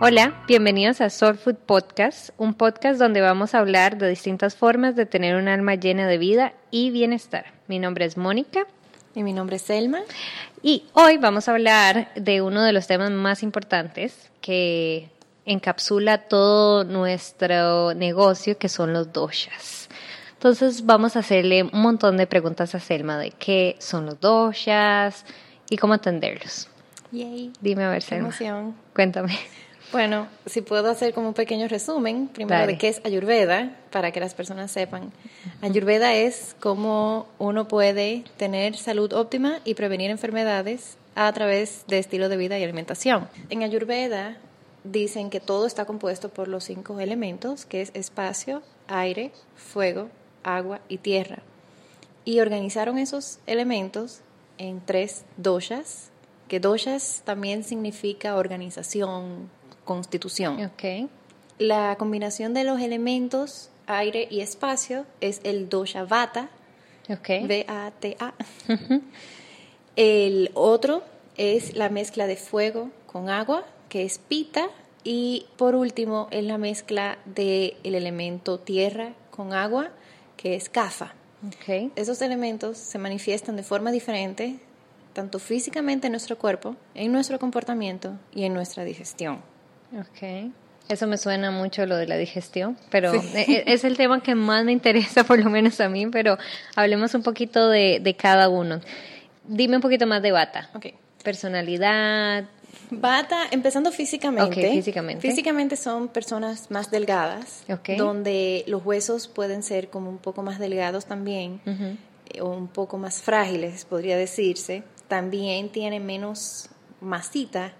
Hola, bienvenidos a Soul Food Podcast, un podcast donde vamos a hablar de distintas formas de tener un alma llena de vida y bienestar. Mi nombre es Mónica. Y mi nombre es Selma. Y hoy vamos a hablar de uno de los temas más importantes que encapsula todo nuestro negocio, que son los doshas. Entonces vamos a hacerle un montón de preguntas a Selma de qué son los doshas y cómo atenderlos. Yay. Dime a ver, Qué Selma. emoción. Cuéntame. Bueno, si puedo hacer como un pequeño resumen, primero Dale. de qué es Ayurveda, para que las personas sepan. Ayurveda es cómo uno puede tener salud óptima y prevenir enfermedades a través de estilo de vida y alimentación. En Ayurveda dicen que todo está compuesto por los cinco elementos, que es espacio, aire, fuego, agua y tierra. Y organizaron esos elementos en tres doshas, que doshas también significa organización, constitución. La combinación de los elementos aire y espacio es el dosha vata. V-A-T-A. El otro es la mezcla de fuego con agua, que es pita. Y por último es la mezcla del elemento tierra con agua, que es kafa. Esos elementos se manifiestan de forma diferente, tanto físicamente en nuestro cuerpo, en nuestro comportamiento y en nuestra digestión. Ok. Eso me suena mucho lo de la digestión, pero e- e- es el tema que más me interesa, por lo menos a mí, pero hablemos un poquito de, de cada uno. Dime un poquito más de bata. Ok. Personalidad. Bata, empezando físicamente. Ok, físicamente. Físicamente son personas más delgadas, Ok. donde los huesos pueden ser como un poco más delgados también, eh, o un poco más frágiles, podría decirse. También tienen menos masita,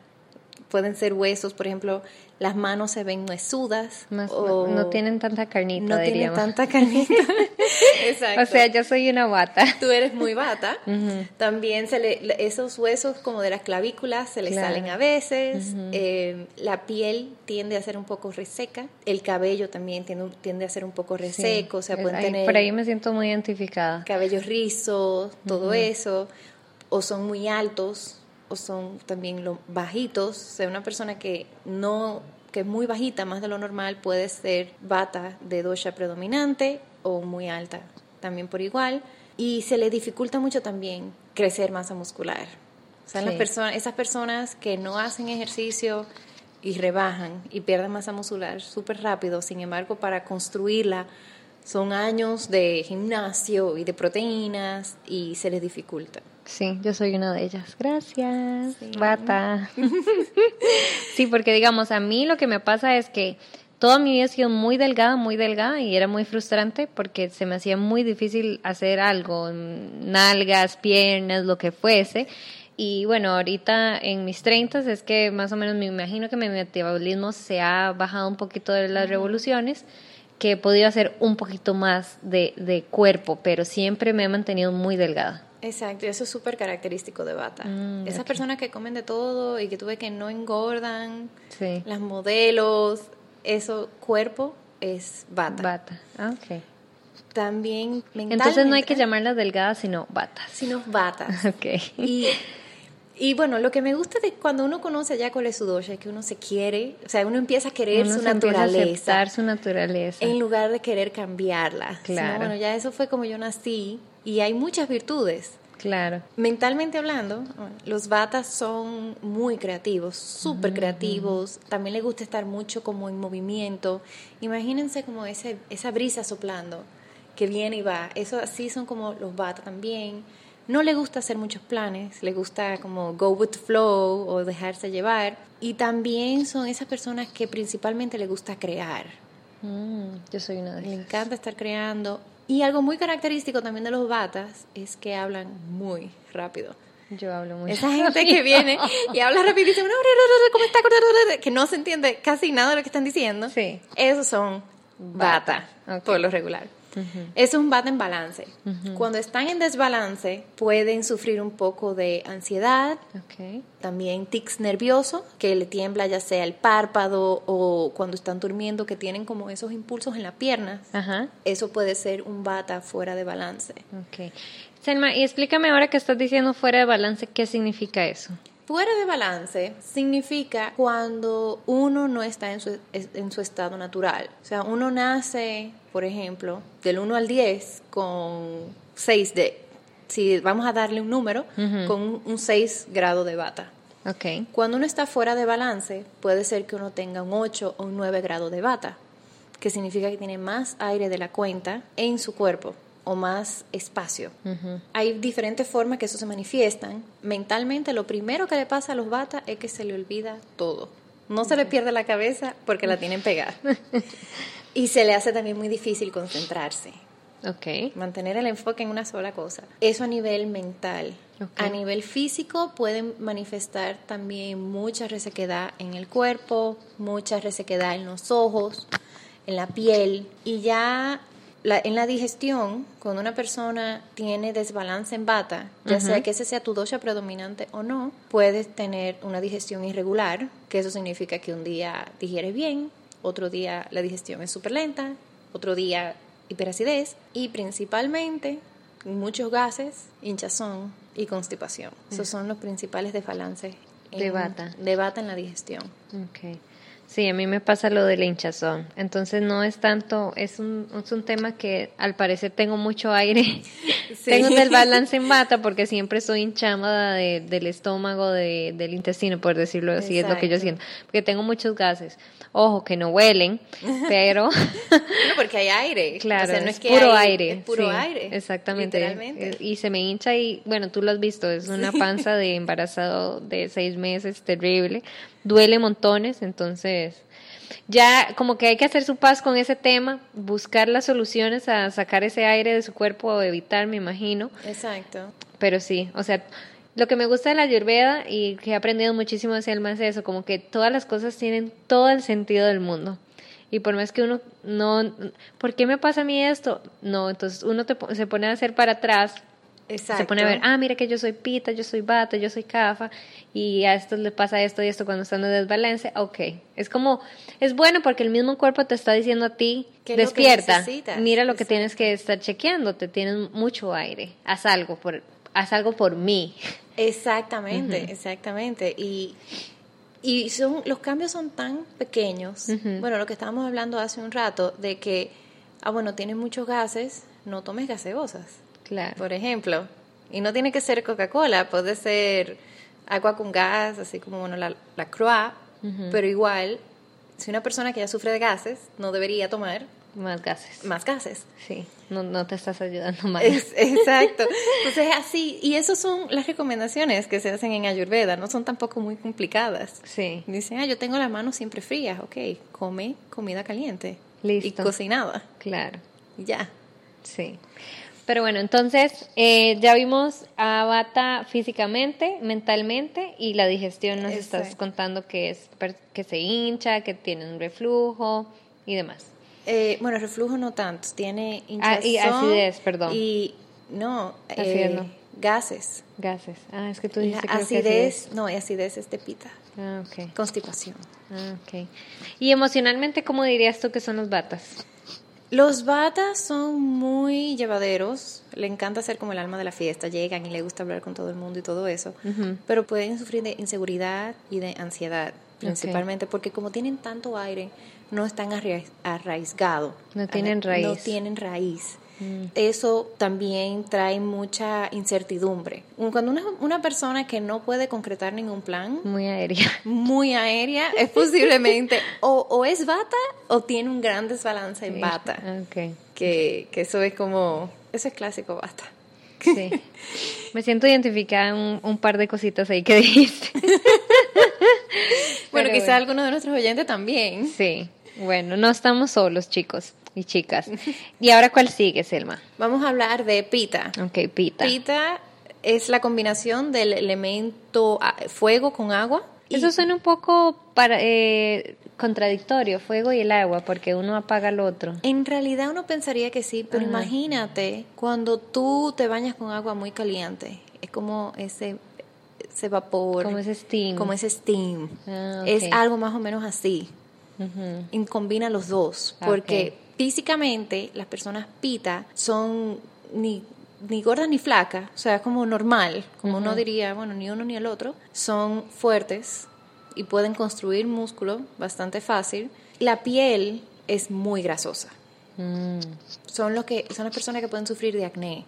pueden ser huesos, por ejemplo, las manos se ven huesudas. Más- o no tienen tanta carnita, no tienen diríamos. tanta carnita. Exacto. O sea, yo soy una bata. Tú eres muy bata. Ujú. También se le, esos huesos como de las clavículas se le Claro. salen a veces. Eh, la piel tiende a ser un poco reseca. El cabello también tiende, tiende a ser un poco reseco. O sea, Sí. pueden Ay, tener Por ahí me siento muy identificada. cabellos rizos, todo eso. O son muy altos o son también lo, bajitos. O sea, una persona que no que es muy bajita, más de lo normal, puede ser bata de dosha predominante o muy alta, también por igual. Y se le dificulta mucho también crecer masa muscular. O sea, las personas, esas personas que no hacen ejercicio y rebajan y pierden masa muscular súper rápido, sin embargo, para construirla son años de gimnasio y de proteínas y se les dificulta. Sí, yo soy una de ellas. Gracias, Sí. bata. sí, porque digamos, a mí lo que me pasa es que toda mi vida he sido muy delgada, muy delgada y era muy frustrante porque se me hacía muy difícil hacer algo, nalgas, piernas, lo que fuese. Y bueno, ahorita en mis 30 es que más o menos me imagino que mi metabolismo se ha bajado un poquito de las revoluciones, que he podido hacer un poquito más de, de cuerpo, pero siempre me he mantenido muy delgada. Exacto, y eso es súper característico de bata. Mm, Esas personas que comen de todo y que tú ves que no engordan, Sí. las modelos, eso, cuerpo es bata. Bata. Ah, ok. También mentalmente. Entonces no hay que llamarlas delgadas, sino batas. Sino batas. Ok. Y, y bueno, lo que me gusta de cuando uno conoce ya cuál es su dosha es que uno se quiere, o sea, uno empieza a querer Uno su se empieza a naturaleza aceptar su naturaleza. en lugar de querer cambiarla. Sino, Claro. bueno, ya eso fue como yo nací y hay muchas virtudes. Claro. Mentalmente hablando, los batas son muy creativos, súper creativos. También les gusta estar mucho como en movimiento. Imagínense como ese, esa brisa soplando que viene y va. Eso así son como los batas también. No les gusta hacer muchos planes, les gusta como go with the flow o dejarse llevar. Y también son esas personas que principalmente les gusta crear. Mm, yo soy una de Le esas. encanta estar creando. Y algo muy característico también de los batas es que hablan muy rápido. Yo hablo mucho. Esa gente que viene y habla rapidísimo, ¿cómo está? Que no se entiende casi nada de lo que están diciendo. Sí. Esos son bata, Ok. por lo regular. Eso es un bata en balance. Cuando están en desbalance, pueden sufrir un poco de ansiedad, también tics nerviosos, que le tiembla ya sea el párpado o cuando están durmiendo que tienen como esos impulsos en la pierna. Eso puede ser un bata fuera de balance. Selma, y explícame ahora que estás diciendo fuera de balance, ¿qué significa eso? Fuera de balance significa cuando uno no está en su, en su estado natural. O sea, uno nace, por ejemplo, del 1 al 10 con 6 de, si vamos a darle un número, con un 6 grado de bata. Ok. Cuando uno está fuera de balance, puede ser que uno tenga un 8 o un 9 grado de bata, que significa que tiene más aire de la cuenta en su cuerpo o más espacio. Hay diferentes formas que eso se manifiestan. Mentalmente, lo primero que le pasa a los batas es que se le olvida todo. No se le pierde la cabeza porque la tienen pegada. y se le hace también muy difícil concentrarse. Ok. Mantener el enfoque en una sola cosa. Eso a nivel mental. A nivel físico pueden manifestar también mucha resequedad en el cuerpo, mucha resequedad en los ojos, en la piel. Y ya en la digestión, cuando una persona tiene desbalance en bata, ya sea que ese sea tu dosha predominante o no, puedes tener una digestión irregular, que eso significa que un día digieres bien, otro día la digestión es súper lenta, otro día hiperacidez y principalmente muchos gases, hinchazón y constipación. Esos son los principales desbalances de bata. De bata en la digestión. Okay. Sí, a mí me pasa lo del hinchazón. Entonces no es tanto, es un, es un tema que al parecer tengo mucho aire. tengo del balance en bata porque siempre estoy hinchada de, del estómago, de, del intestino, por decirlo así, es lo que yo siento. Porque tengo muchos gases. Ojo, que no huelen, pero... no, porque hay aire. Claro, no es, puro aire. Es puro aire. Exactamente. Y se me hincha y, bueno, tú lo has visto, es una panza de embarazado de seis meses, terrible duele montones, entonces ya como que hay que hacer su paz con ese tema, buscar las soluciones a sacar ese aire de su cuerpo o evitar, me imagino. Exacto. Pero sí, o sea, lo que me gusta de la Ayurveda y que he aprendido muchísimo es el más eso, como que todas las cosas tienen todo el sentido del mundo. Y por más que uno no, ¿por qué me pasa a mí esto? No, entonces uno se pone a hacer para atrás Exacto. Se pone a ver, ah, mira que yo soy pita, yo soy bata, yo soy cafa, y a esto le pasa esto y esto cuando están en desbalance. Ok, es como, es bueno porque el mismo cuerpo te está diciendo a ti, despierta, mira lo que tienes que estar chequeando, te tienes mucho aire, haz algo por, haz algo por mí. Exactamente, exactamente. Y, y son, los cambios son tan pequeños. Bueno, lo que estábamos hablando hace un rato, de que, ah, bueno, tienes muchos gases, no tomes gaseosas por ejemplo. Y no tiene que ser Coca-Cola, puede ser agua con gas, así como bueno, la, la Croix, pero igual, si una persona que ya sufre de gases no debería tomar más gases. Más gases. Sí, no, no te estás ayudando más. exacto. Entonces, así, y esas son las recomendaciones que se hacen en Ayurveda, no son tampoco muy complicadas. Sí. Dicen, ah, yo tengo las manos siempre frías, ok, come comida caliente. Listo. Y cocinada. Claro. Ya. Sí. Pero bueno, entonces eh, ya vimos a Bata físicamente, mentalmente y la digestión nos estás contando que es que se hincha, que tiene un reflujo y demás. Eh, bueno, reflujo no tanto, tiene hinchazón. Ah, y acidez, perdón. Y no, eh, gases. Gases. Ah, es que tú dices que acidez, no, acidez es de pita. Ah, ok. Constipación. Ah, ok. ¿Y emocionalmente cómo dirías tú que son los batas? Los batas son muy llevaderos, le encanta ser como el alma de la fiesta, llegan y le gusta hablar con todo el mundo y todo eso, pero pueden sufrir de inseguridad y de ansiedad, principalmente porque como tienen tanto aire, no están arraigados. No tienen raíz. No tienen raíz. Mm. Eso también trae mucha incertidumbre. Cuando una, una, persona que no puede concretar ningún plan, muy aérea, muy aérea, es posiblemente o, o, es bata o tiene un gran desbalance en bata. Okay. Que, que eso es como, eso es clásico bata. Sí. Me siento identificada en un, par de cositas ahí que dijiste. bueno, quizá alguno de nuestros oyentes también. Sí. Bueno, no estamos solos, chicos y chicas. ¿Y ahora cuál sigue, Selma? Vamos a hablar de pita. Ok, pita. Pita es la combinación del elemento ah, fuego con agua. Eso suena un poco para, eh, contradictorio, fuego y el agua, porque uno apaga el otro. En realidad uno pensaría que sí, pero imagínate cuando tú te bañas con agua muy caliente, es como ese, ese vapor. Como ese steam. Como ese steam. Ah, es algo más o menos así. Y combina los dos, porque físicamente las personas pita son ni ni gorda ni flaca, o sea, como normal, como uno diría, bueno, ni uno ni el otro, son fuertes y pueden construir músculo bastante fácil. La piel es muy grasosa. Mm. Son, los que, son las personas que pueden sufrir de acné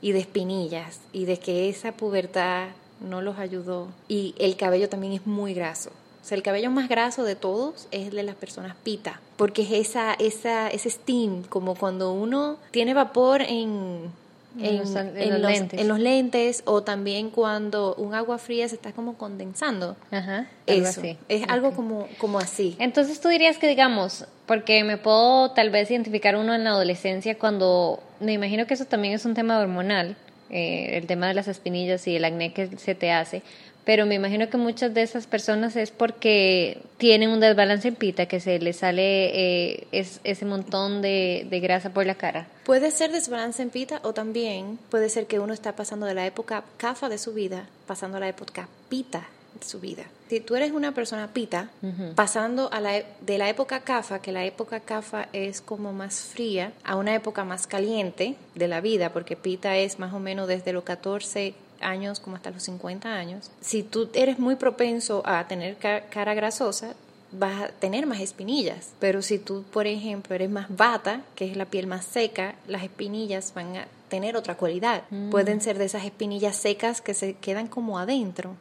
y de espinillas y de que esa pubertad no los ayudó. Y el cabello también es muy graso. O sea, el cabello más graso de todos es el de las personas pita, porque es esa, esa, ese steam, como cuando uno tiene vapor en, En en, los- en en los los, lentes. en los lentes o también cuando un agua fría se está como condensando. Ajá, algo Eso, así. es algo como, como así. Entonces tú dirías que, digamos, porque me puedo tal vez identificar uno en la adolescencia cuando, me imagino que eso también es un tema hormonal, eh, el tema de las espinillas y el acné que se te hace, pero me imagino que muchas de esas personas es porque tienen un desbalance en pita, que se les sale eh, es, ese montón de, de grasa por la cara. Puede ser desbalance en pita o también puede ser que uno está pasando de la época cafa de su vida, pasando a la época pita su vida. Si tú eres una persona pita, pasando a la, e- de la época cafa, que la época cafa es como más fría, a una época más caliente de la vida, porque pita es más o menos desde los 14 años como hasta los 50 años. Si tú eres muy propenso a tener ca- cara grasosa, vas a tener más espinillas. Pero si tú, por ejemplo, eres más bata, que es la piel más seca, las espinillas van a tener otra cualidad. Pueden ser de esas espinillas secas que se quedan como adentro,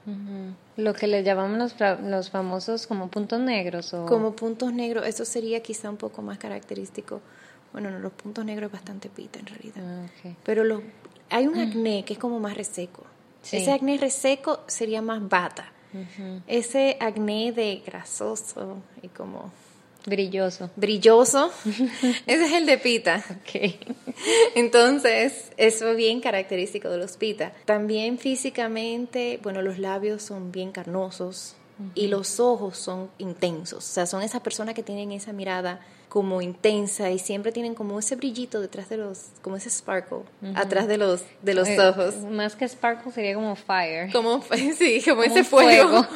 Lo que le llamamos los, los famosos como puntos negros o... como puntos negros. Eso sería quizá un poco más característico. Bueno, no, los puntos negros es bastante pita en realidad. Ah, ok. Pero los, hay un acné que es como más reseco. Sí. Ese acné reseco sería más bata. Ese acné de grasoso y como Brilloso. brilloso, ese es el de pita. Ok. Entonces, eso es bien característico de los pita. También físicamente, bueno, los labios son bien carnosos y los ojos son intensos. O sea, son esas personas que tienen esa mirada como intensa y siempre tienen como ese brillito detrás de los, como ese sparkle, atrás de los, de los Eh, ojos. Más que sparkle sería como fire. Como, sí, como, ese fuego. fuego.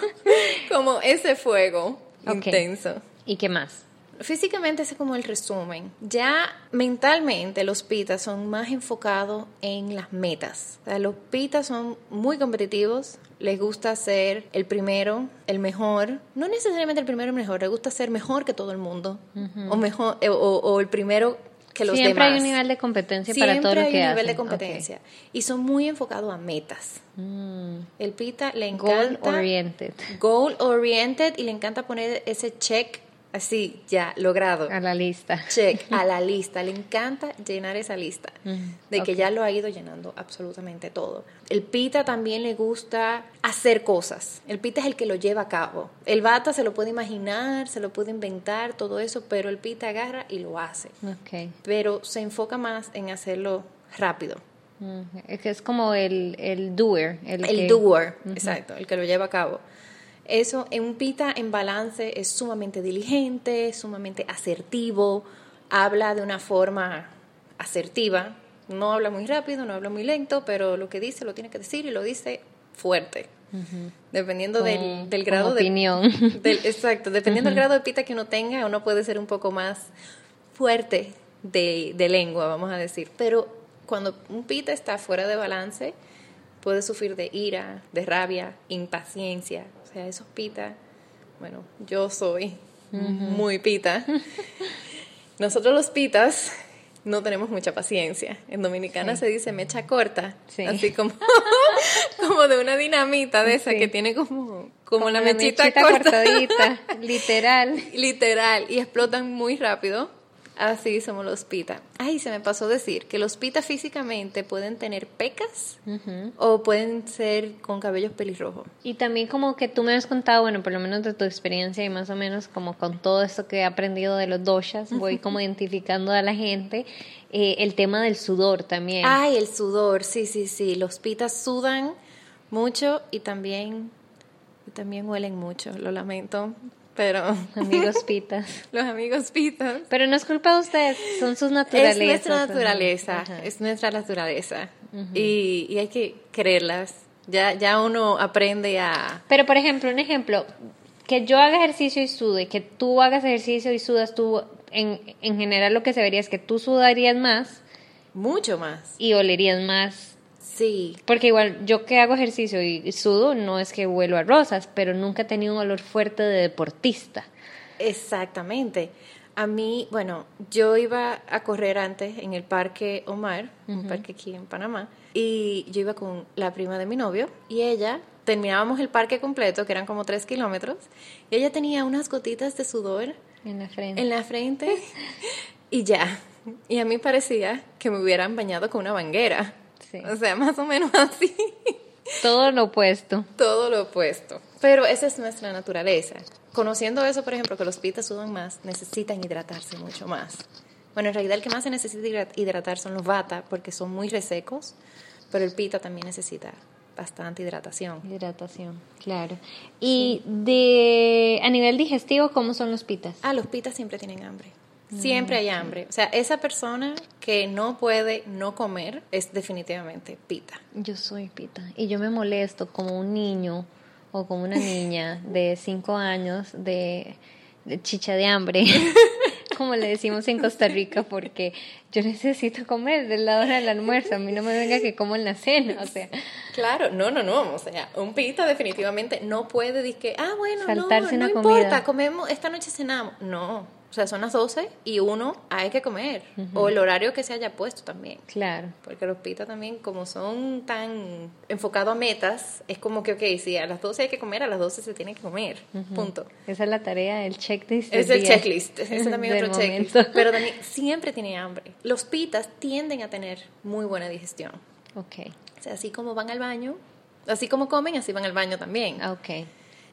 como ese fuego intenso. ¿Y qué más? Físicamente ese es como el resumen. Ya mentalmente los pitas son más enfocados en las metas. O sea, los pitas son muy competitivos, les gusta ser el primero, el mejor. No necesariamente el primero el mejor, les gusta ser mejor que todo el mundo. O mejor eh, o, o el primero que los Siempre demás. hay un nivel de competencia Siempre para todo lo hay que un nivel hacen. de competencia. Y son muy enfocados a metas. Mm. El pita le Goal encanta oriented. goal oriented y le encanta poner ese check así, ya, logrado. A la lista. Check a la lista. Le encanta llenar esa lista. Mm, De que ya lo ha ido llenando absolutamente todo. El pita también le gusta hacer cosas. El pita es el que lo lleva a cabo. El bata se lo puede imaginar, se lo puede inventar, todo eso, pero el pita agarra y lo hace. Ok. Pero se enfoca más en hacerlo rápido. Mm, Es que es como el, el doer. El, El que- doer, exacto, el que lo lleva a cabo. Eso, en un pita en balance es sumamente diligente, sumamente asertivo, habla de una forma asertiva, no habla muy rápido, no habla muy lento, pero lo que dice lo tiene que decir y lo dice fuerte. Dependiendo del, grado opinión. de del- exacto, dependiendo del grado de pita que uno tenga, uno puede ser un poco más fuerte de, de lengua, vamos a decir. Pero cuando un pita está fuera de balance, puede sufrir de ira, de rabia, impaciencia. O sea, esos pita, bueno, yo soy muy pita. Nosotros los pitas no tenemos mucha paciencia. En Dominicana Sí. se dice mecha corta, Sí. así como, como de una dinamita de esa Sí. que tiene como, como, la la mechita, mechita corta. cortadita, literal. Literal, y explotan muy rápido. Así somos los pita. Ay, se me pasó decir que los pita físicamente pueden tener pecas o pueden ser con cabellos pelirrojos. Y también como que tú me has contado, bueno, por lo menos de tu experiencia y más o menos como con todo esto que he aprendido de los doshas, voy como identificando a la gente, eh, el tema del sudor también. Ay, el sudor, sí, sí, sí. Los pitas sudan mucho y también, y también huelen mucho, lo lamento, pero Amigos pitas. los amigos pitas. Pero no es culpa de ustedes, son sus Es naturalezas. nuestra ajá, naturaleza, ajá. es nuestra naturaleza. y, y hay que quererlas. Ya, ya uno aprende a... Pero por ejemplo, un ejemplo, que yo haga ejercicio y sude, que tú hagas ejercicio y sudas, tú, en, en general lo que se vería es que tú sudarías más Mucho más. Y olerías más. Sí. Porque igual yo que hago ejercicio y sudo, no es que huelo a rosas, pero nunca he tenido un olor fuerte de deportista. Exactamente. A mí, bueno, yo iba a correr antes en el Parque Omar, un parque aquí en Panamá, y yo iba con la prima de mi novio y ella, terminábamos el parque completo, que eran como tres kilómetros, y ella tenía unas gotitas de sudor En la frente. en la frente y ya. Y a mí parecía que me hubieran bañado con una banguera. Sí. O sea, más o menos así. Todo lo opuesto. Todo lo opuesto. Pero esa es nuestra naturaleza. Conociendo eso, por ejemplo, que los pitas sudan más, necesitan hidratarse mucho más. Bueno, en realidad el que más se necesita hidra- hidratar son los vata, porque son muy resecos, pero el pita también necesita bastante hidratación. Hidratación, claro. Y de a nivel digestivo, ¿cómo son los pitas? Ah, los pitas siempre tienen hambre. Siempre hay hambre. O sea, esa persona que no puede no comer es definitivamente pita. Yo soy pita y yo me molesto como un niño o como una niña de cinco años de, de chicha de hambre, como le decimos en Costa Rica, porque yo necesito comer de la hora del almuerzo. A mí no me venga que como en la cena, o sea, Claro, no, no, no. O sea, un pita definitivamente no puede decir que, ah, bueno, Saltarse no, una no comida. importa, comemos, esta noche cenamos. No, sea, son las 12 y uno hay que comer. O el horario que se haya puesto también. claro. Porque los pitas también, como son tan enfocados a metas, es como que, ok, si a las 12 hay que comer, a las 12 se tiene que comer. Punto. Esa es la tarea, el checklist. Es el día. checklist, es también otro checklist. momento. Pero también siempre tiene hambre. Los pitas tienden a tener muy buena digestión. Ok, O sea, así como van al baño, así como comen, así van al baño también. ah, ok.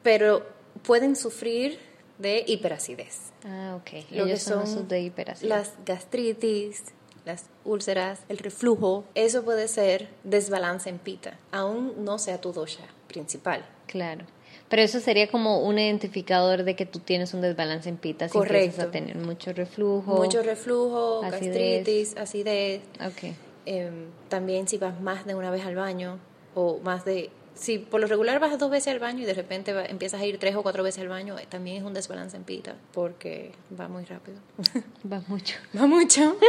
Pero pueden sufrir de hiperacidez. Ah, ok. Lo que son, de hiperacidez. Las gastritis, las úlceras, el reflujo, eso puede ser desbalance en pita, aún no sea tu dosha principal. Claro. Pero eso sería como un identificador de que tú tienes un desbalance en y Correcto. empiezas a tener mucho reflujo. Mucho reflujo, acidez. gastritis, acidez. Ok. Em, también si vas más de una vez al baño o más de... Si por lo regular vas dos veces al baño y de repente va- empiezas a ir tres o cuatro veces al baño, eh, también es un desbalance en pita porque va muy rápido. Va mucho. va mucho.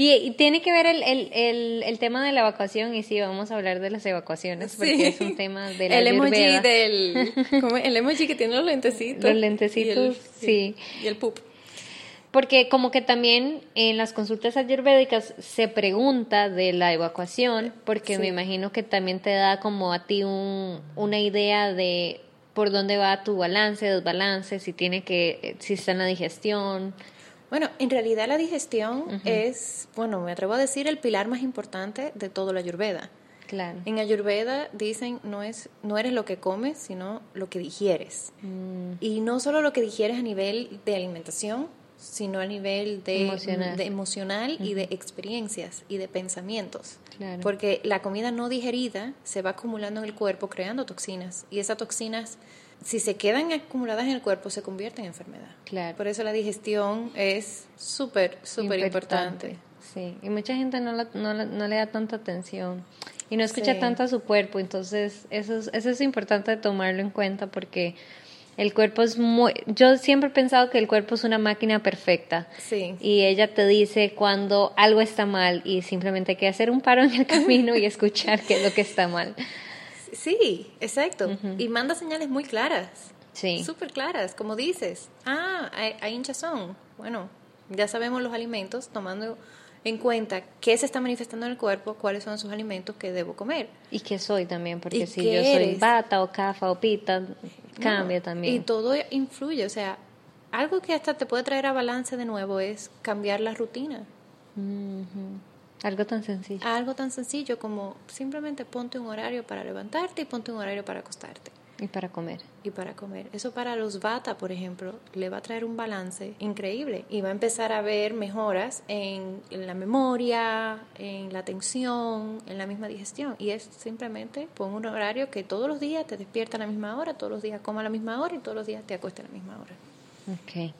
Y, y tiene que ver el, el, el, el tema de la evacuación, y sí, vamos a hablar de las evacuaciones, porque Sí. es un tema de la el emoji del el emoji que tiene los lentecitos Los lentecitos, y sí. y el poop Porque como que también en las consultas ayurvédicas se pregunta de la evacuación, porque Sí. me imagino que también te da como a ti un, una idea de por dónde va tu balance, desbalance, si tiene que, si está en la digestión. bueno en realidad la digestión es bueno me atrevo a decir el pilar más importante de todo la ayurveda Claro. en ayurveda dicen no es no eres lo que comes sino lo que digieres Mm, y no solo lo que digieres a nivel de alimentación sino a nivel de Emocional. de emocional y de experiencias y de pensamientos Claro. Porque la comida no digerida se va acumulando en el cuerpo creando toxinas y esas toxinas si se quedan acumuladas en el cuerpo se convierten en enfermedad. Claro. Por eso la digestión es súper, súper importante. Sí, y mucha gente no, la- no, la- no le da tanta atención y no escucha Sí. tanto a su cuerpo, entonces eso es, eso es importante tomarlo en cuenta porque el cuerpo es muy... Yo siempre he pensado que el cuerpo es una máquina perfecta Sí. y ella te dice cuando algo está mal y simplemente hay que hacer un paro en el camino y escuchar qué es lo que está mal. Sí, exacto. Y manda señales muy claras. Sí. Súper claras, como dices. Ah, hay, hay hinchazón. Bueno, ya sabemos los alimentos, tomando en cuenta qué se está manifestando en el cuerpo, cuáles son esos alimentos que debo comer. Y qué soy también, porque ¿Y si yo soy eres? bata o cafa o pita, cambia No, también. Y todo influye, o sea, algo que hasta te puede traer a balance de nuevo es cambiar la rutina. Algo tan sencillo. Algo tan sencillo como simplemente ponte un horario para levantarte y ponte un horario para acostarte Y para comer. y para comer. Eso para los bata, por ejemplo, le va a traer un balance increíble y va a empezar a ver mejoras en, en la memoria, en la atención, en la misma digestión. Y es simplemente pon un horario que todos los días te despierta a la misma hora, todos los días coma a la misma hora y todos los días te acuesta a la misma hora. Ok.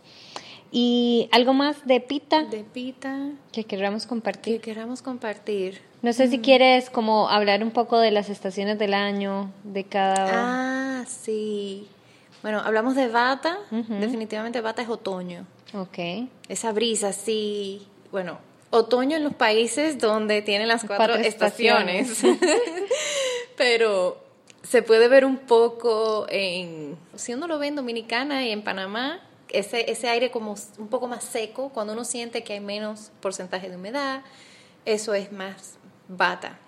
¿Y algo más de pita De pita que queramos que compartir? queramos compartir. No sé si quieres como hablar un poco de las estaciones del año, de cada... Ah, sí. Bueno, hablamos de bata. Definitivamente bata es otoño. Ok. Esa brisa así, bueno, otoño en los países donde tienen las cuatro, estaciones. Pero se puede ver un poco en, si uno lo ve en Dominicana y en Panamá, ese, ese aire como un poco más seco, cuando uno siente que hay menos porcentaje de humedad, eso es más bata.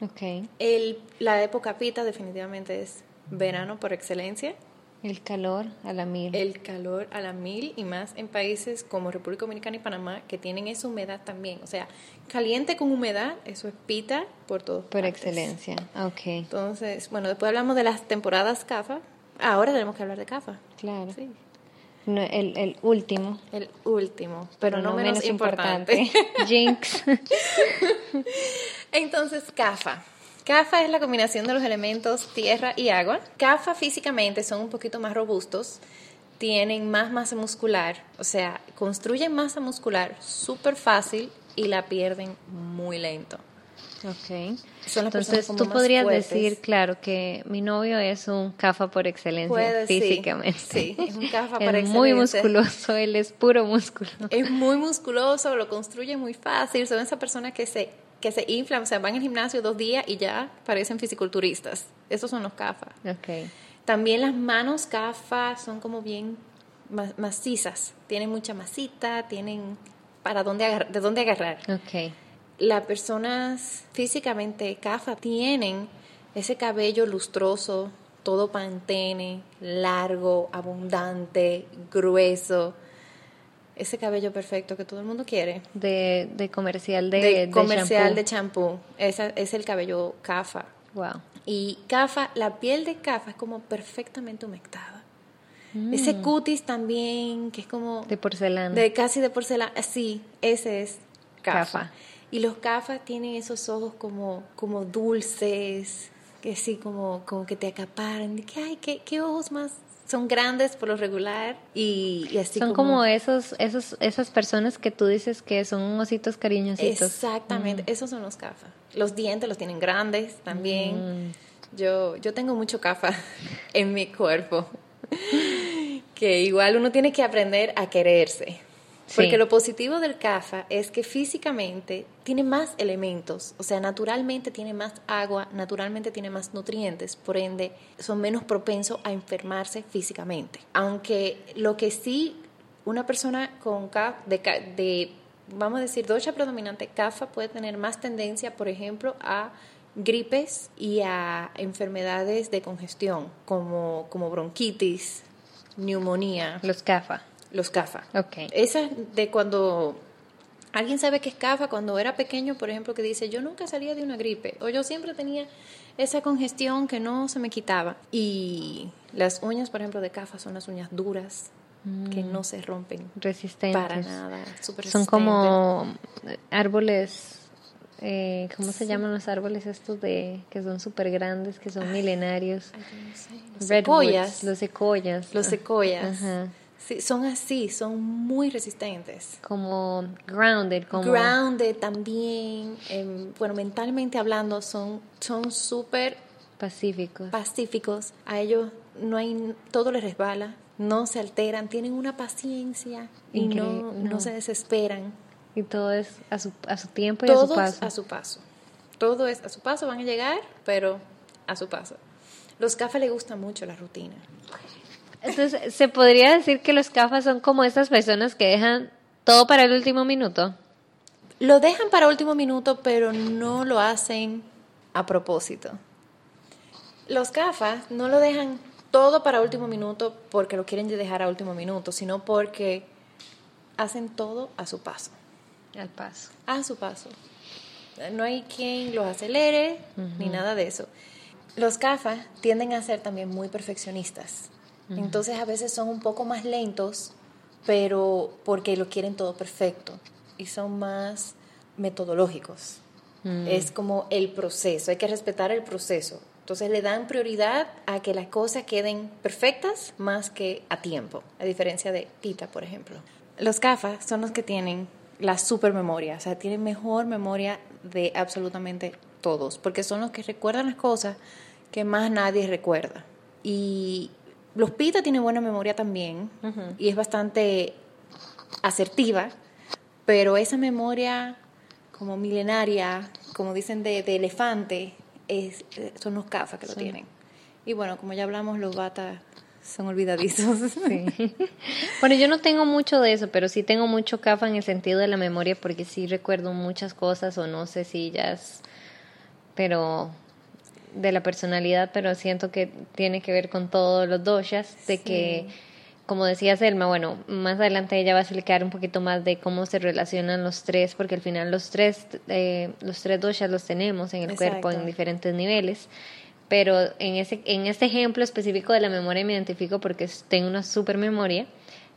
Okay. El, la época pita definitivamente es verano por excelencia. El calor a la mil. El calor a la mil y más en países como República Dominicana y Panamá que tienen esa humedad también. O sea, caliente con humedad, eso es pita por todo. Por excelencia, ok. Entonces, bueno, después hablamos de las temporadas CAFA. Ahora tenemos que hablar de CAFA. Claro. Sí. El, el, último. El último, pero, no, menos, importante. importante. Jinx. Entonces, CAFA. CAFA es la combinación de los elementos tierra y agua. CAFA físicamente son un poquito más robustos, tienen más masa muscular, o sea, construyen masa muscular súper fácil y la pierden muy lento. Ok. Entonces tú podrías decir, claro, que mi novio es un CAFA por excelencia físicamente. Sí, es un CAFA por excelencia. muy musculoso, él es puro músculo. Es muy musculoso, lo construye muy fácil, son esas personas que se que se inflan, o sea, van al gimnasio dos días y ya parecen fisiculturistas. Esos son los CAFA. Okay. También las manos CAFA son como bien macizas, tienen mucha masita, tienen para dónde de dónde agarrar. Okay. Las personas físicamente CAFA tienen ese cabello lustroso, todo pantene, largo, abundante, grueso ese cabello perfecto que todo el mundo quiere. De, de comercial de, de, comercial de champú. Esa es el cabello CAFA. Wow. Y CAFA, la piel de CAFA es como perfectamente humectada. Mm. Ese cutis también, que es como... De porcelana. De casi de porcelana. Sí, ese es CAFA. Y los CAFA tienen esos ojos como, como dulces, que sí, como, como que te acaparan. Que, ay, qué, qué ojos más son grandes por lo regular y, así son como, esos esos esas personas que tú dices que son ositos cariñositos exactamente mm. esos son los cafa los dientes los tienen grandes también mm. yo yo tengo mucho cafa en mi cuerpo que igual uno tiene que aprender a quererse porque lo positivo del CAFA es que físicamente tiene más elementos, o sea, naturalmente tiene más agua, naturalmente tiene más nutrientes, por ende son menos propensos a enfermarse físicamente. Aunque lo que sí una persona con CAFA, de, vamos a decir, docha predominante CAFA puede tener más tendencia, por ejemplo, a gripes y a enfermedades de congestión, como, como bronquitis, neumonía. Los CAFA los CAFA. Okay. Esa de cuando alguien sabe que es CAFA, cuando era pequeño, por ejemplo, que dice, yo nunca salía de una gripe, o yo siempre tenía esa congestión que no se me quitaba. Y las uñas, por ejemplo, de CAFA son las uñas duras, que no se rompen. Resistentes. Para nada, Son como árboles... Eh, ¿Cómo se llaman los árboles estos de que son súper grandes, que son milenarios? Los secoyas. Los secoyas. Los secoyas. Ajá. Sí, son así, son muy resistentes. Como grounded, como... Grounded también, em, bueno, mentalmente hablando, son súper... pacíficos. Pacíficos. A ellos no hay, todo les resbala, no se alteran, tienen una paciencia y no, no, se desesperan. Y todo es a su, a su tiempo y a su paso. a su paso. Todo es a su paso, van a llegar, pero a su paso. Los cafés les gusta mucho la rutina. Entonces, ¿se podría decir que los CAFAs son como esas personas que dejan todo para el último minuto? Lo dejan para último minuto, pero no lo hacen a propósito. Los CAFAs no lo dejan todo para último minuto porque lo quieren dejar a último minuto, sino porque hacen todo a su paso. Al paso. A su paso. No hay quien los acelere ni nada de eso. Los CAFA tienden a ser también muy perfeccionistas. Entonces a veces son un poco más lentos, pero porque lo quieren todo perfecto y son más metodológicos. Mm. Es como el proceso, hay que respetar el proceso. Entonces le dan prioridad a que las cosas queden perfectas más que a tiempo, a diferencia de Tita, por ejemplo. Los CAFA son los que tienen la supermemoria, o sea, tienen mejor memoria de absolutamente todos, porque son los que recuerdan las cosas que más nadie recuerda. Y los Pita tienen buena memoria también y es bastante asertiva, pero esa memoria como milenaria, como dicen de, de elefante, es, eh, son los CAFA que lo tienen. Y bueno, como ya hablamos, los bata son olvidadizos. Sí. bueno, yo no tengo mucho de eso, pero sí tengo mucho CAFA en el sentido de la memoria porque sí recuerdo muchas cosas o no sé si ellas, pero de la personalidad, pero siento que tiene que ver con todos los doshas, de que, como decía Selma, bueno, más adelante ella va a explicar un poquito más de cómo se relacionan los tres, porque al final los tres, eh, los tres doshas los tenemos en el cuerpo en diferentes niveles pero en, ese, en este ejemplo específico de la memoria me identifico porque tengo una super memoria.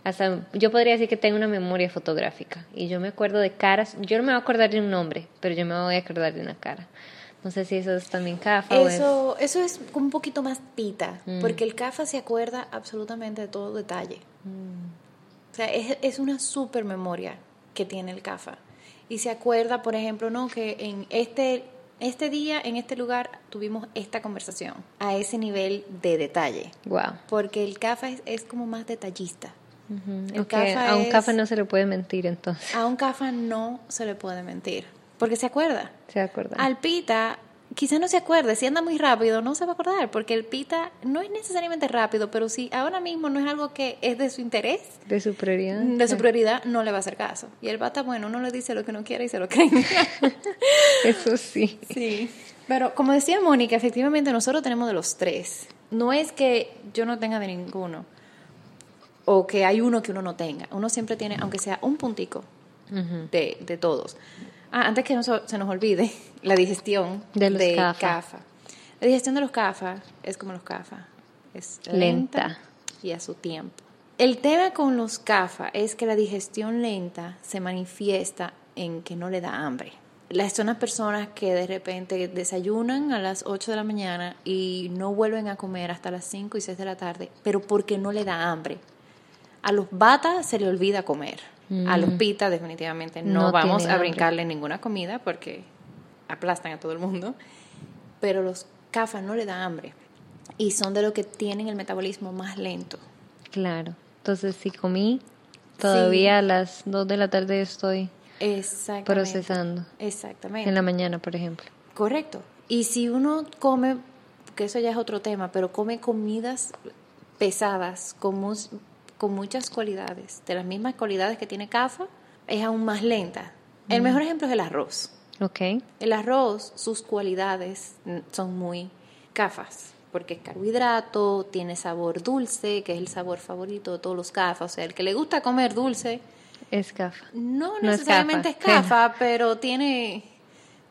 Hasta, yo podría decir que tengo una memoria fotográfica y yo me acuerdo de caras, yo no me voy a acordar de un nombre, pero yo me voy a acordar de una cara. No sé si eso es también CAFA. Eso, es... eso es un poquito más pita, mm. porque el CAFA se acuerda absolutamente de todo detalle. Mm. O sea, es, es una super memoria que tiene el CAFA. Y se acuerda, por ejemplo, no que en este este día, en este lugar, tuvimos esta conversación a ese nivel de detalle. Wow. Porque el CAFA es, como más detallista. a un CAFA no se le puede mentir entonces. A un CAFA no se le puede mentir. Porque se acuerda. Se acuerda. Al PITA quizá no se acuerde, si anda muy rápido no se va a acordar, porque el pita no es necesariamente rápido, pero si ahora mismo no es algo que es de su interés, de su prioridad, de su prioridad, no le va a hacer caso. Y el bata, bueno, uno le dice lo que no quiere y se lo cree. Eso sí. Sí. Pero como decía Mónica, efectivamente nosotros tenemos de los tres. No es que yo no tenga de ninguno o que hay uno que uno no tenga. Uno siempre tiene, aunque sea un puntico de, de todos. Ah, antes que no se nos olvide, la digestión de, los CAFA. La digestión de los CAFA es como los CAFA, es lenta, y a su tiempo. El tema con los CAFA es que la digestión lenta se manifiesta en que no le da hambre. Las son las personas que de repente desayunan a las 8 de la mañana y no vuelven a comer hasta las 5 y 6 de la tarde, pero porque no le da hambre. A los bata se le olvida comer a los mm. pita definitivamente no, vamos a brincarle ninguna comida porque aplastan a todo el mundo. Pero los CAFA no le da hambre y son de los que tienen el metabolismo más lento. Claro. Entonces, si comí, todavía a las 2 de la tarde estoy procesando. Exactamente. En la mañana, por ejemplo. Correcto. Y si uno come, que eso ya es otro tema, pero come comidas pesadas, como con muchas cualidades, de las mismas cualidades que tiene CAFA, es aún más lenta. El mejor ejemplo es el arroz. Okay. El arroz, sus cualidades son muy CAFAs, porque es carbohidrato, tiene sabor dulce, que es el sabor favorito de todos los CAFAs. O sea, el que le gusta comer dulce. Es CAFA. No, necesariamente es CAFA, pero tiene,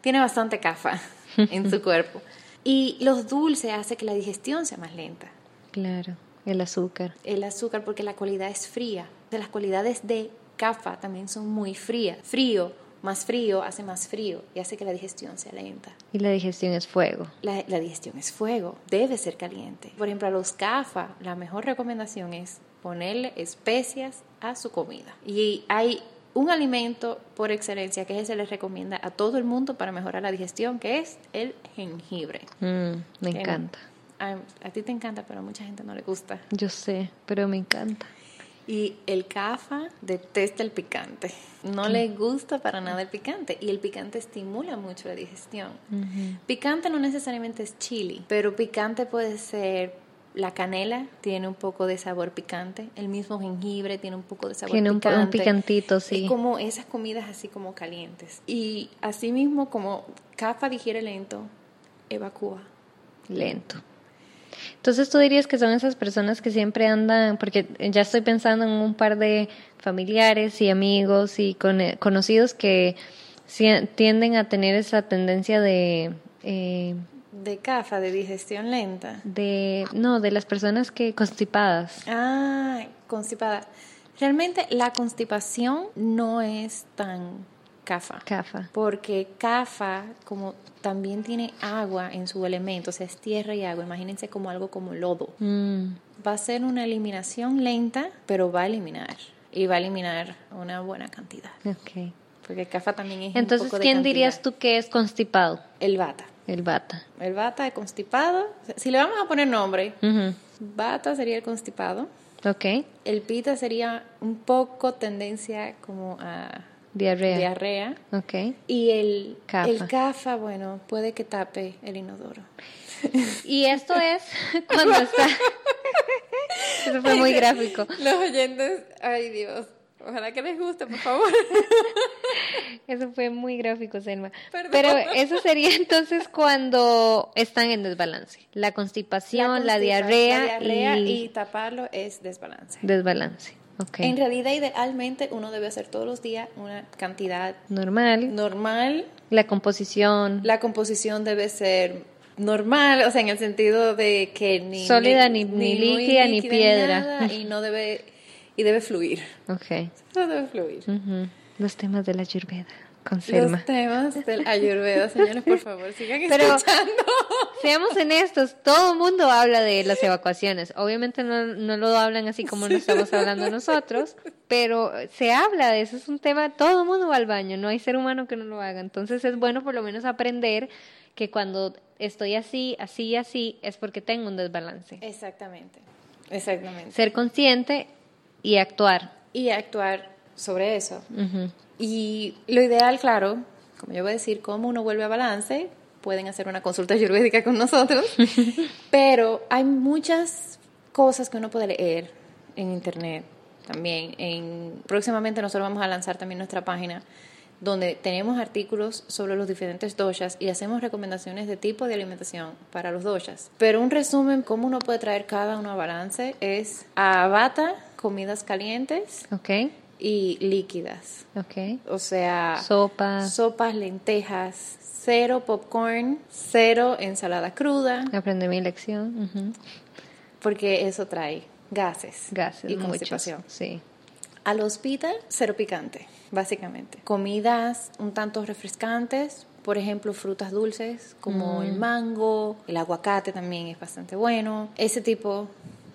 tiene bastante CAFA en su cuerpo. Y los dulces hace que la digestión sea más lenta. Claro. El azúcar. El azúcar porque la cualidad es fría. De las cualidades de CAFA también son muy frías. Frío, más frío hace más frío y hace que la digestión sea lenta. Y la digestión es fuego. La, la digestión es fuego, debe ser caliente. Por ejemplo, a los CAFA, la mejor recomendación es ponerle especias a su comida. Y hay un alimento por excelencia que se les recomienda a todo el mundo para mejorar la digestión, que es el jengibre. Mm, me encanta a, ti te encanta, pero a mucha gente no le gusta. Yo sé, pero me encanta. Y el CAFA detesta el picante. No le gusta para nada el picante. Y el picante estimula mucho la digestión. Picante no necesariamente es chili, pero picante puede ser la canela tiene un poco de sabor picante, el mismo jengibre tiene un poco de sabor tiene picante. Tiene un, picantito, sí. Es como esas comidas así como calientes. Y así mismo como CAFA digiere lento, evacúa. Lento. Entonces tú dirías que son esas personas que siempre andan, porque ya estoy pensando en un par de familiares y amigos y eh, conocidos que tienden a tener esa tendencia de... Eh, de CAFA, de digestión lenta. De, no, de las personas que constipadas. Ah, constipadas. Realmente la constipación no es tan CAFA. CAFA. Porque CAFA, como también tiene agua en su elemento, o sea, es tierra y agua, imagínense como algo como lodo. Mm. Va a ser una eliminación lenta, pero va a eliminar. Y va a eliminar una buena cantidad. Ok. Porque CAFA también es Entonces, un poco ¿quién dirías tú que es constipado? El bata. El bata. El bata es constipado. Si le vamos a poner nombre, bata sería el constipado. Ok. El pita sería un poco tendencia como a Diarrea. diarrea. Ok. Y el Cafa. el CAFA, bueno, puede que tape el inodoro. Y esto es cuando está... Eso fue muy gráfico. Los oyentes, ay Dios, ojalá que les guste, por favor. Eso fue muy gráfico, Selma. Perdón. Pero eso sería entonces cuando están en desbalance. La constipación, la, diarrea, la diarrea y, y taparlo es desbalance. desbalance. Ok. En realidad, idealmente, uno debe hacer todos los días una cantidad Normal. normal. La composición. La composición debe ser normal, o sea, en el sentido de que ni Sólida, ni- ni muy líquida, ni piedra. nada, y no debe y debe fluir. Ok. Eso debe fluir. Ujú. Los temas de la Ayurveda con Selma. Los temas del Ayurveda, señores, por favor, sigan Pero- escuchando. Seamos honestos, todo el mundo habla de las evacuaciones. Obviamente no, no lo hablan así como lo estamos hablando nosotros, pero se habla de eso, es un tema, todo el mundo va al baño, no hay ser humano que no lo haga. Entonces es bueno por lo menos aprender que cuando estoy así, así y así, es porque tengo un desbalance. Exactamente. Exactamente. Ser consciente y actuar. Y actuar sobre eso. Y lo ideal, claro, como yo voy a decir, cómo uno vuelve a balance, pueden hacer una consulta ayurvédica con nosotros, pero hay muchas cosas que uno puede leer en internet también. En, próximamente nosotros vamos a lanzar también nuestra página donde tenemos artículos sobre los diferentes doshas y hacemos recomendaciones de tipo de alimentación para los doshas. Pero un resumen, cómo uno puede traer cada uno a balance, es a bata, comidas calientes Ok, y líquidas. ok. O sea, Sopa. sopas, lentejas, cero popcorn, cero ensalada cruda, Aprendí mi lección. porque eso trae gases, Gases, y muchos. constipación. Sí. Al hospital, cero picante, básicamente. Comidas un tanto refrescantes, por ejemplo, frutas dulces como Mm. el mango, el aguacate también es bastante bueno. Ese tipo,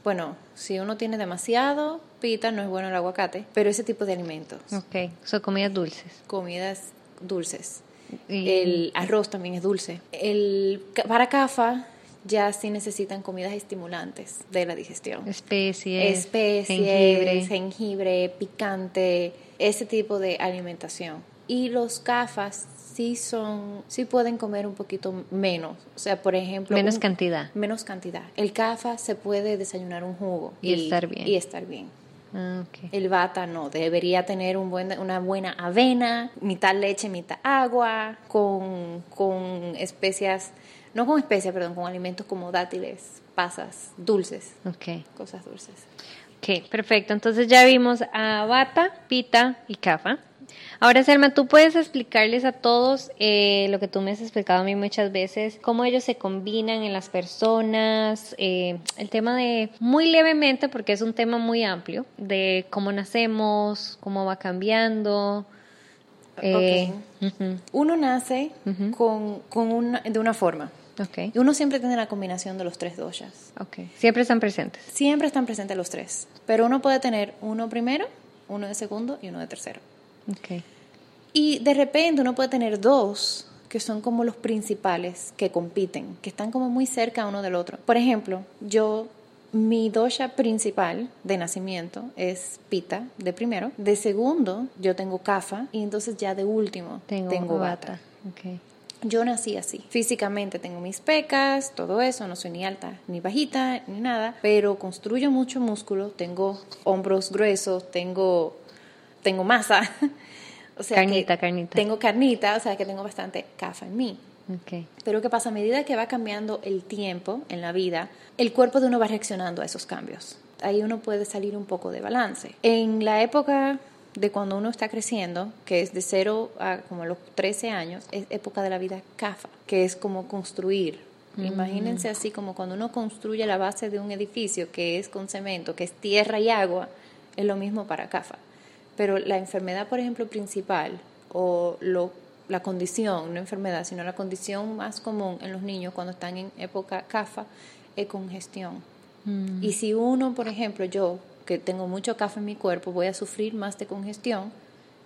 bueno, si uno tiene demasiado pita, no es bueno el aguacate, pero ese tipo de alimentos, Ok, son comidas dulces. comidas dulces. Y- El arroz también es dulce. El, para CAFA ya sí necesitan comidas estimulantes de la digestión. Especies, Especies, jengibre. jengibre, picante, ese tipo de alimentación. Y los CAFAs sí son, sí pueden comer un poquito menos. O sea, por ejemplo, Menos un- cantidad. Menos cantidad. El CAFA se puede desayunar un jugo Y estar bien. Y estar bien. Ah, ok. El bata no, debería tener un buen, una buena avena, mitad leche, mitad agua, con, con especias, no con especias, perdón, con alimentos como dátiles, pasas, dulces, Ok. cosas dulces. Ok, perfecto. Entonces ya vimos a Bata, Pita y Kafa. Ahora, Selma, tú puedes explicarles a todos eh, lo que tú me has explicado a mí muchas veces, cómo ellos se combinan en las personas, eh, el tema de, muy levemente, porque es un tema muy amplio, de cómo nacemos, cómo va cambiando. eh, Uno nace con, con una, de una forma. ok, Y uno siempre tiene la combinación de los tres doshas. ok. Siempre están presentes. Siempre están presentes los tres. Pero uno puede tener uno primero, uno de segundo y uno de tercero. Ok. Y de repente uno puede tener dos que son como los principales que compiten, que están como muy cerca uno del otro. Por ejemplo, yo, mi dosha principal de nacimiento es pita, de primero. De segundo, yo tengo kafa. Y entonces ya de último, Tengo, tengo Bata. bata. Ok. Yo nací así. Físicamente tengo mis pecas, todo eso, no soy ni alta ni bajita ni nada, pero construyo mucho músculo, tengo hombros gruesos, tengo tengo masa. o sea Carnita, que carnita. Tengo carnita, o sea que tengo bastante cafa en mí. Pero ¿qué pasa? A medida que va cambiando el tiempo en la vida, el cuerpo de uno va reaccionando a esos cambios. Ahí uno puede salir un poco de balance. En la época de cuando uno está creciendo, que es de 0 a como los 13 años, es época de la vida CAFA, que es como construir. Imagínense así como cuando uno construye la base de un edificio que es con cemento, que es tierra y agua, es lo mismo para CAFA. Pero la enfermedad, por ejemplo, principal o lo, la condición, no enfermedad, sino la condición más común en los niños cuando están en época CAFA es congestión. Mm. Y si uno, por ejemplo, yo, que tengo mucho café en mi cuerpo, voy a sufrir más de congestión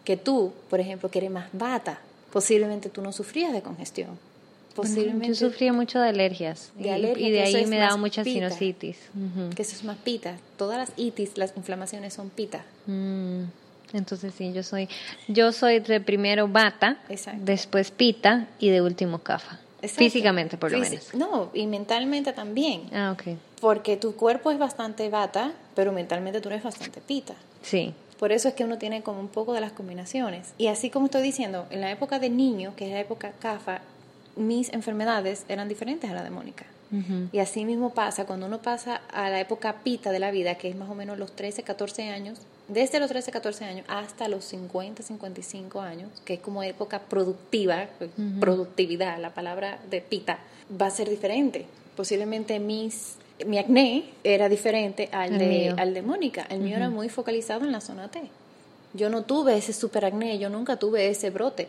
que tú, por ejemplo, que eres más bata. Posiblemente tú no sufrías de congestión. Posiblemente Yo sufría mucho de alergias. De y, alergia, y de ahí me daba mucha pita. sinusitis. Que eso es más pita. Todas las itis, las inflamaciones son pita. Mm, Entonces sí, yo soy, yo soy de primero bata, Exacto. después pita y de último cafa. Exacto. Físicamente, por lo menos. No, y mentalmente también. Ah, ok. Porque tu cuerpo es bastante bata, pero mentalmente tú eres bastante pita. Sí. Por eso es que uno tiene como un poco de las combinaciones. Y así como estoy diciendo, en la época de niño, que es la época CAFA, mis enfermedades eran diferentes a la de Mónica. Y así mismo pasa cuando uno pasa a la época pita de la vida, que es más o menos los 13, 14 años, desde los 13, 14 años hasta los 50, 55 años, que es como época productiva, productividad, la palabra de pita, va a ser diferente. Posiblemente mis, mi acné era diferente al El de, mío. al de Mónica. El mío era muy focalizado en la zona T. Yo no tuve ese super acné, yo nunca tuve ese brote.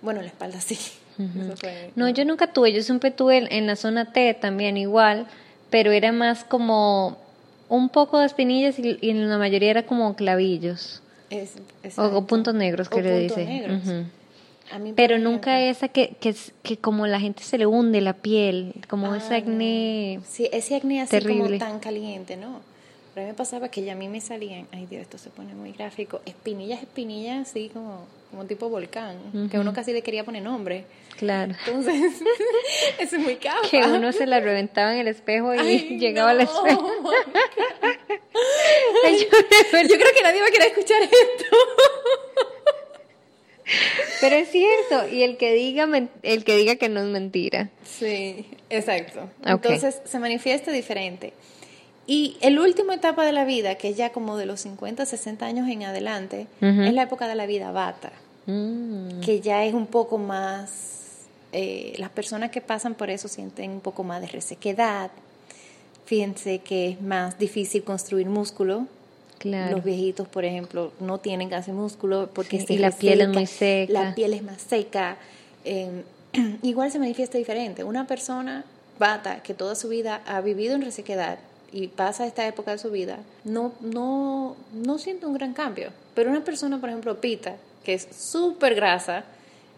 Bueno, en la espalda sí. Eso fue- No, yo nunca tuve, yo siempre tuve en- en la zona T también igual, pero era más como un poco de espinillas y, y en la mayoría era como clavillos Es- o, puntos negros que O le puntos dice. negros. Ujú. A mí, Pero ejemplo, nunca esa que, que, que como la gente se le hunde la piel, como Ah, ese acné. Sí, ese acné así terrible. como tan caliente, ¿no? Pero a mí me pasaba que ya a mí me salían, ay Dios, esto se pone muy gráfico, espinillas, espinillas así como, como tipo volcán, que uno casi le quería poner nombre. Claro. Entonces, eso es muy cafa. Que uno se la reventaba en el espejo y Ay, llegaba al no, espejo. Mónica. Ay, yo creo que nadie va a querer escuchar esto. Pero es cierto, y el que diga el que diga que no es mentira. Sí, exacto. Entonces se manifiesta diferente. Y el último etapa de la vida, que es ya como de los 50, 60 años en adelante, es la época de la vida bata, Mm. que ya es un poco más, eh, las personas que pasan por eso sienten un poco más de resequedad. Fíjense que es más difícil construir músculo. Claro. Los viejitos, por ejemplo, no tienen casi músculo porque Sí, se y la piel es muy seca. La piel es más seca. eh, igual se manifiesta diferente. Una persona bata que toda su vida ha vivido en resequedad y pasa esta época de su vida, no, no, no siente un gran cambio. Pero una persona, por ejemplo, pita, que es súper grasa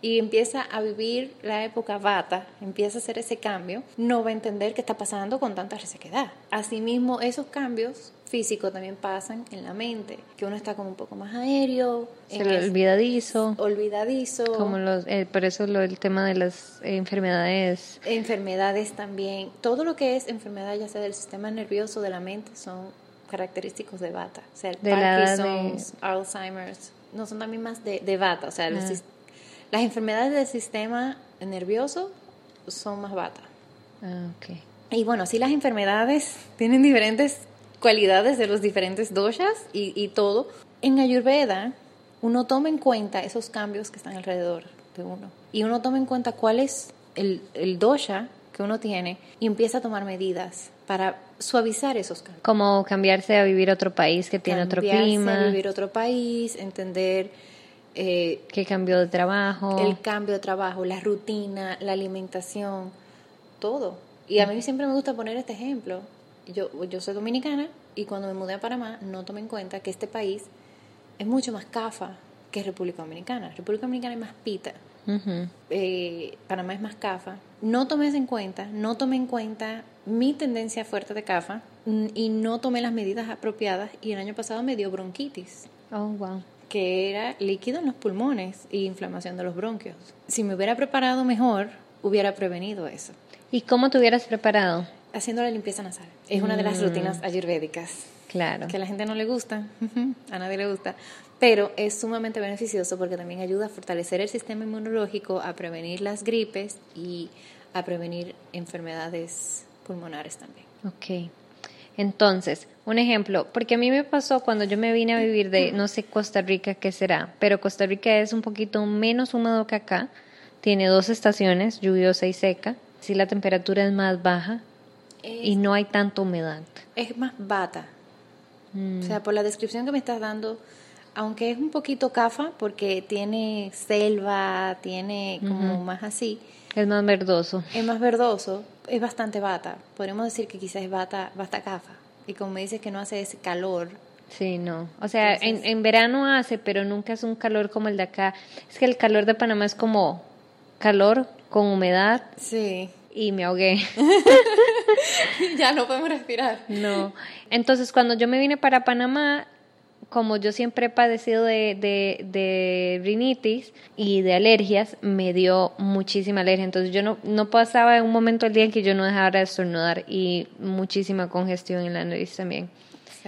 y empieza a vivir la época bata, empieza a hacer ese cambio, no va a entender qué está pasando con tanta resequedad. Asimismo, esos cambios físicos también pasan en la mente, que uno está como un poco más aéreo, Se olvidadizo. olvidadizo, Como los, eh, por eso lo, el tema de las eh, enfermedades. enfermedades también. Todo lo que es enfermedad, ya sea del sistema nervioso, de la mente, son característicos de bata. O sea, el De edad de- Parkinson's, Alzheimer's, no son también más de, de bata. O sea, los Ah. las enfermedades del sistema nervioso son más bata. Ah, ok. Y bueno, sí las enfermedades tienen diferentes cualidades de los diferentes doshas y, y todo. En Ayurveda, uno toma en cuenta esos cambios que están alrededor de uno. Y uno toma en cuenta cuál es el, el dosha que uno tiene y empieza a tomar medidas para suavizar esos cambios. Como cambiarse a vivir a otro país que tiene otro Cambiarse, clima, vivir otro país, entender eh, que cambió de trabajo. el cambio de trabajo, la rutina, la alimentación, todo. Y a mí siempre me gusta poner este ejemplo. Yo, yo soy dominicana y cuando me mudé a Panamá no tomé en cuenta que este país es mucho más cafa que República Dominicana. República Dominicana es más pita, eh, Panamá es más cafa. No tomé eso en cuenta, no tomé en cuenta mi tendencia fuerte de cafa mm, y no tomé las medidas apropiadas y el año pasado me dio bronquitis Oh, wow. que era líquido en los pulmones y inflamación de los bronquios. Si me hubiera preparado mejor, hubiera prevenido eso. ¿Y cómo te hubieras preparado? Haciendo la limpieza nasal. Es una de las rutinas ayurvédicas Claro. que a la gente no le gusta, a nadie le gusta, pero es sumamente beneficioso porque también ayuda a fortalecer el sistema inmunológico, a prevenir las gripes y a prevenir enfermedades pulmonares también. Ok. Entonces, un ejemplo, porque a mí me pasó cuando yo me vine a vivir de, no sé, Costa Rica, ¿qué será? Pero Costa Rica es un poquito menos húmedo que acá. Tiene dos estaciones, lluviosa y seca. Sí, la temperatura es más baja y no hay tanta humedad. Es más bata, Mm, O sea, por la descripción que me estás dando, aunque es un poquito cafa, porque tiene selva, tiene como más así, es más verdoso. es más verdoso, es bastante bata. Podríamos decir que quizás es bata, bata cafa. Y como me dices que no hace ese calor, Sí, no. O sea, en, en verano hace, pero nunca es un calor como el de acá. Es que el calor de Panamá es como calor con humedad sí, y me ahogué. ya no podemos respirar. No. Entonces, cuando yo me vine para Panamá, como yo siempre he padecido de, de, de rinitis y de alergias, me dio muchísima alergia. Entonces yo no, no pasaba en un momento del día en que yo no dejara de estornudar y muchísima congestión en la nariz también.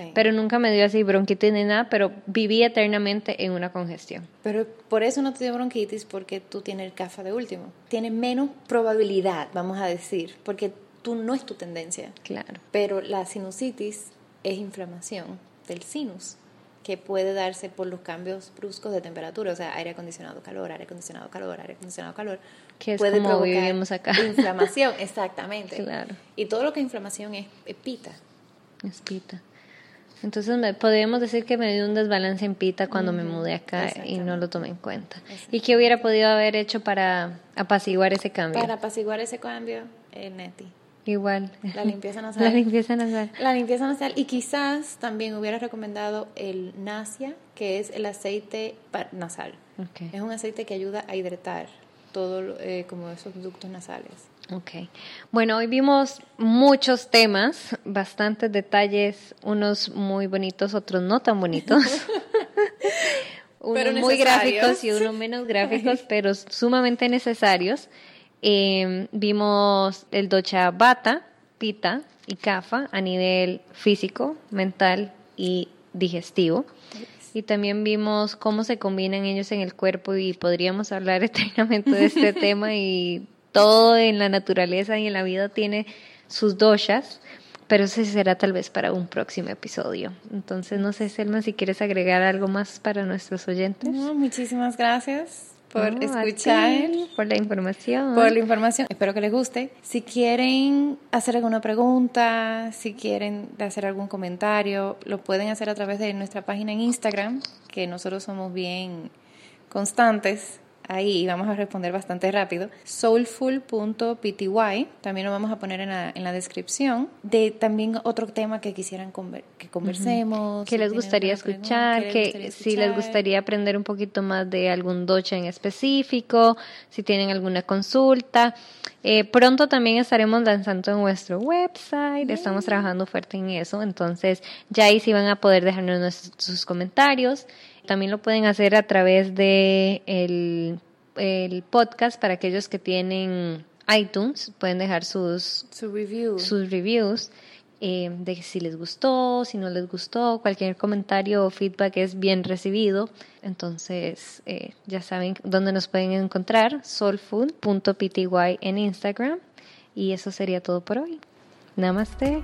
Sí. Pero nunca me dio así bronquitis ni nada, pero viví eternamente en una congestión. Pero por eso no te dio bronquitis, porque tú tienes el CAFA de último. Tienes menos probabilidad, vamos a decir, porque tú no es tu tendencia. Claro. Pero la sinusitis es inflamación del sinus que puede darse por los cambios bruscos de temperatura, o sea, aire acondicionado, calor, aire acondicionado, calor, aire acondicionado, calor. Que es puede como provocar vivimos acá. Inflamación, exactamente. Claro. Y todo lo que es inflamación es, es pita. Es pita. Entonces me, podríamos decir que me dio un desbalance en pita cuando me mudé acá y no lo tomé en cuenta. ¿Y qué hubiera podido haber hecho para apaciguar ese cambio? Para apaciguar ese cambio, el neti. Igual. La limpieza nasal. La limpieza nasal. La limpieza nasal. Y quizás también hubiera recomendado el Nasia, que es el aceite nasal. Ok. Es un aceite que ayuda a hidratar todo eh, como esos ductos nasales. Ok. Bueno, hoy vimos muchos temas, bastantes detalles, unos muy bonitos, otros no tan bonitos. unos muy gráficos y unos menos gráficos, pero sumamente necesarios. Eh, vimos el docha bata, pita y kafa a nivel físico, mental y digestivo. Y también vimos cómo se combinan ellos en el cuerpo y podríamos hablar eternamente de este tema y todo en la naturaleza y en la vida tiene sus doshas, pero ese será tal vez para un próximo episodio. Entonces, no sé, Selma, si quieres agregar algo más para nuestros oyentes. No, muchísimas gracias por No, escuchar. ti, por la información. por la información. Espero que les guste. Si quieren hacer alguna pregunta, si quieren hacer algún comentario, lo pueden hacer a través de nuestra página en Instagram, que nosotros somos bien constantes ahí y vamos a responder bastante rápido. soulful.pty, también lo vamos a poner en la, en la descripción. De también otro tema que quisieran conver- que conversemos. que les gustaría escuchar, que si les gustaría aprender un poquito más de algún docha en específico, si tienen alguna consulta. Eh, pronto también estaremos lanzando en nuestro website, estamos trabajando fuerte en eso, entonces ya ahí sí van a poder dejarnos sus comentarios. También lo pueden hacer a través de el, el podcast para aquellos que tienen iTunes, pueden dejar sus, Su review. sus reviews eh, de si les gustó, si no les gustó, cualquier comentario o feedback es bien recibido. Entonces, eh, ya saben dónde nos pueden encontrar, soulfood.pty en Instagram. Y eso sería todo por hoy. Namaste.